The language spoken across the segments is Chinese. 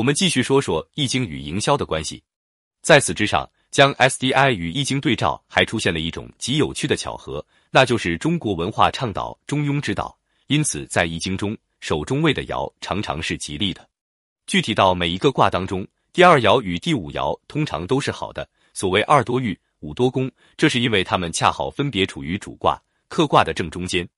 我们继续说说易经与营销的关系。在此之上，将 SDI 与易经对照，还出现了一种极有趣的巧合，那就是中国文化倡导中庸之道，因此在易经中守中位的爻常常是吉利的。具体到每一个卦当中，第二爻与第五爻通常都是好的。所谓二多遇，五多攻，这是因为它们恰好分别处于主卦、客卦的正中间。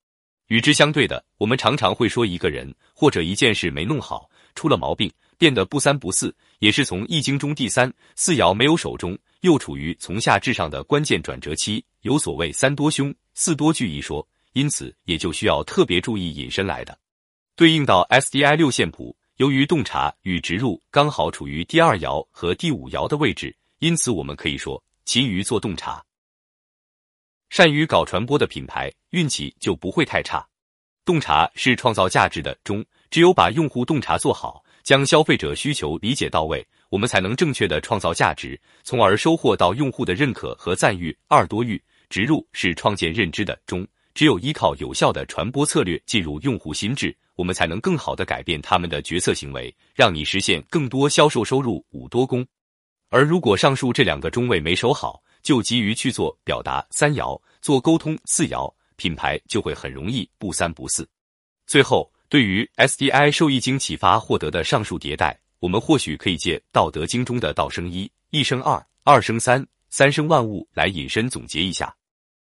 与之相对的，我们常常会说一个人或者一件事没弄好，出了毛病，变得不三不四，也是从易经中第三、四爻没有手中，又处于从下至上的关键转折期，有所谓三多凶、四多聚一说，因此也就需要特别注意引申来的。对应到 SDI 六线谱，由于洞察与植入刚好处于第二爻和第五爻的位置，因此我们可以说，勤于做洞察。善于搞传播的品牌，运气就不会太差。洞察是创造价值的中，只有把用户洞察做好，将消费者需求理解到位，我们才能正确的创造价值，从而收获到用户的认可和赞誉。二多欲植入是创建认知的中，只有依靠有效的传播策略进入用户心智，我们才能更好的改变他们的决策行为，让你实现更多销售收入。五多功，而如果上述这两个中位没守好。就急于去做表达三摇，做沟通四摇，品牌就会很容易不三不四。最后，对于 SDI 受易经启发获得的上述迭代，我们或许可以借《道德经》中的“道生一，一生二，二生三，三生万物”来引申总结一下，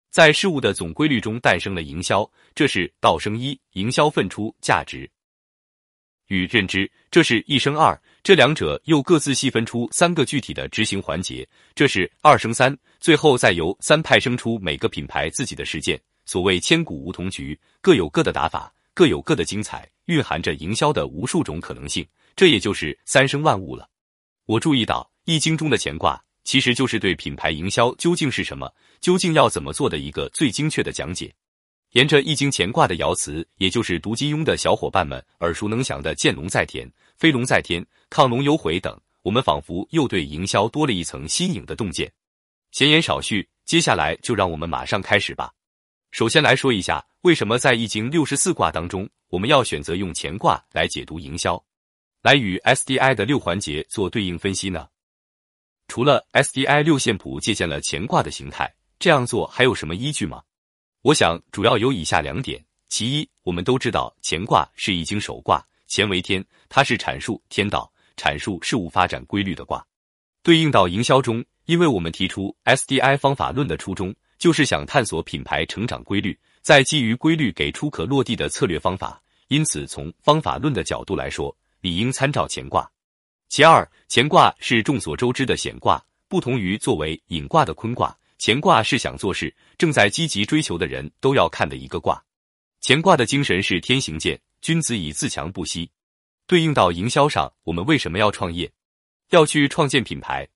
在事物的总规律中诞生了营销，这是道生一，营销分出价值与认知，这是一生二。这两者又各自细分出三个具体的执行环节，这是二生三，最后再由三派生出每个品牌自己的实践。所谓千古梧桐局，各有各的打法，各有各的精彩，蕴含着营销的无数种可能性。这也就是三生万物了。我注意到《易经》中的乾卦，其实就是对品牌营销究竟是什么，究竟要怎么做的一个最精确的讲解。沿着《易经》乾卦的爻辞，也就是读金庸的小伙伴们耳熟能详的“见龙在田，飞龙在天，亢龙有悔”等，我们仿佛又对营销多了一层新颖的洞见。闲言少叙，接下来就让我们马上开始吧。首先来说一下，为什么在《易经》六十四卦当中，我们要选择用乾卦来解读营销，来与 SDI 的六环节做对应分析呢？除了 SDI 六线谱借鉴了乾卦的形态，这样做还有什么依据吗？我想主要有以下两点：其一，我们都知道乾卦是易经首卦，乾为天，它是阐述天道、阐述事物发展规律的卦。对应到营销中，因为我们提出 SDI 方法论的初衷，就是想探索品牌成长规律，再基于规律给出可落地的策略方法。因此，从方法论的角度来说，理应参照乾卦。其二，乾卦是众所周知的显卦，不同于作为隐卦的坤卦。乾卦是想做事、正在积极追求的人都要看的一个卦。乾卦的精神是天行健，君子以自强不息。对应到营销上，我们为什么要创业，要去创建品牌？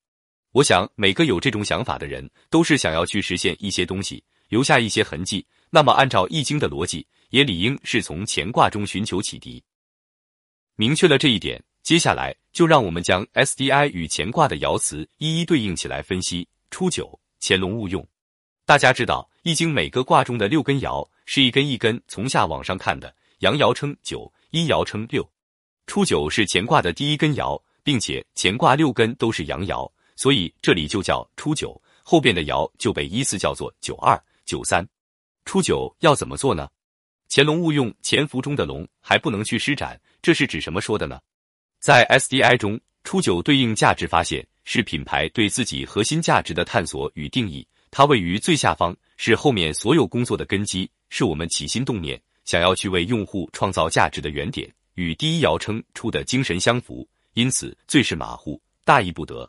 我想每个有这种想法的人，都是想要去实现一些东西，留下一些痕迹。那么，按照易经的逻辑，也理应是从乾卦中寻求启迪。明确了这一点，接下来就让我们将 SDI 与乾卦的爻辞一一对应起来分析。初九。乾隆勿用，大家知道《易经》每个卦中的六根爻是一根一根从下往上看的，阳爻称九，阴爻称六。初九是乾卦的第一根爻，并且乾卦六根都是阳爻，所以这里就叫初九。后边的爻就被依次叫做九二、九三。初九要怎么做呢？潜龙勿用，潜伏中的龙还不能去施展，这是指什么说的呢？在 SDI 中，初九对应价值发现。是品牌对自己核心价值的探索与定义，它位于最下方，是后面所有工作的根基，是我们起心动念想要去为用户创造价值的原点，与第一爻称出的精神相符，因此最是马虎，大意不得。